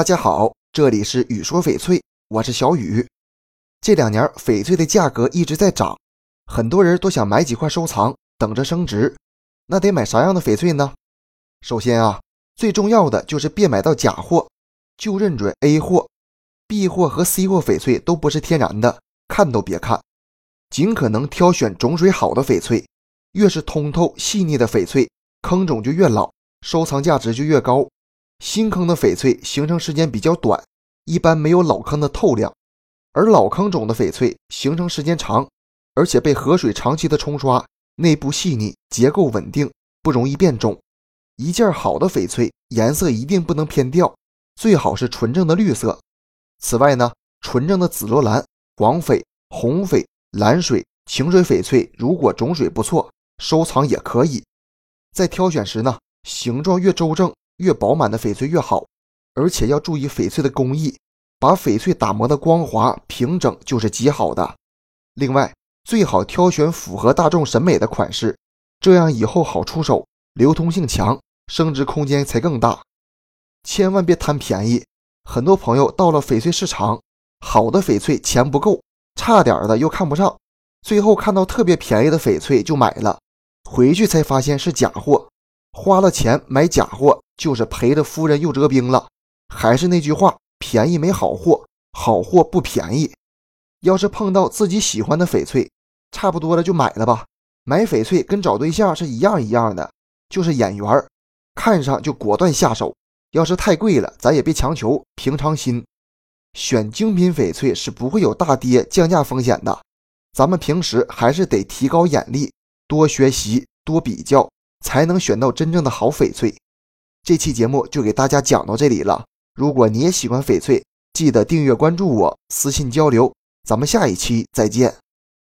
大家好，这里是雨说翡翠，我是小雨。这两年翡翠的价格一直在涨，很多人都想买几块收藏，等着升值。那得买啥样的翡翠呢？首先啊，最重要的就是别买到假货，就认准 A 货、B 货和 C 货翡翠都不是天然的，看都别看。尽可能挑选种水好的翡翠，越是通透细腻的翡翠，坑种就越老，收藏价值就越高。新坑的翡翠形成时间比较短，一般没有老坑的透亮；而老坑种的翡翠形成时间长，而且被河水长期的冲刷，内部细腻，结构稳定，不容易变种。一件好的翡翠颜色一定不能偏掉，最好是纯正的绿色。此外呢，纯正的紫罗兰、黄翡、红翡、蓝水、晴水翡翠，如果种水不错，收藏也可以。在挑选时呢，形状越周正。越饱满的翡翠越好，而且要注意翡翠的工艺，把翡翠打磨的光滑平整就是极好的。另外，最好挑选符合大众审美的款式，这样以后好出手，流通性强，升值空间才更大。千万别贪便宜，很多朋友到了翡翠市场，好的翡翠钱不够，差点的又看不上，最后看到特别便宜的翡翠就买了，回去才发现是假货。花了钱买假货，就是赔着夫人又折兵了。还是那句话，便宜没好货，好货不便宜。要是碰到自己喜欢的翡翠，差不多了就买了吧。买翡翠跟找对象是一样一样的，就是眼缘，看上就果断下手。要是太贵了，咱也别强求，平常心。选精品翡翠是不会有大跌降价风险的。咱们平时还是得提高眼力，多学习，多比较。才能选到真正的好翡翠。这期节目就给大家讲到这里了。如果你也喜欢翡翠，记得订阅关注我，私信交流。咱们下一期再见。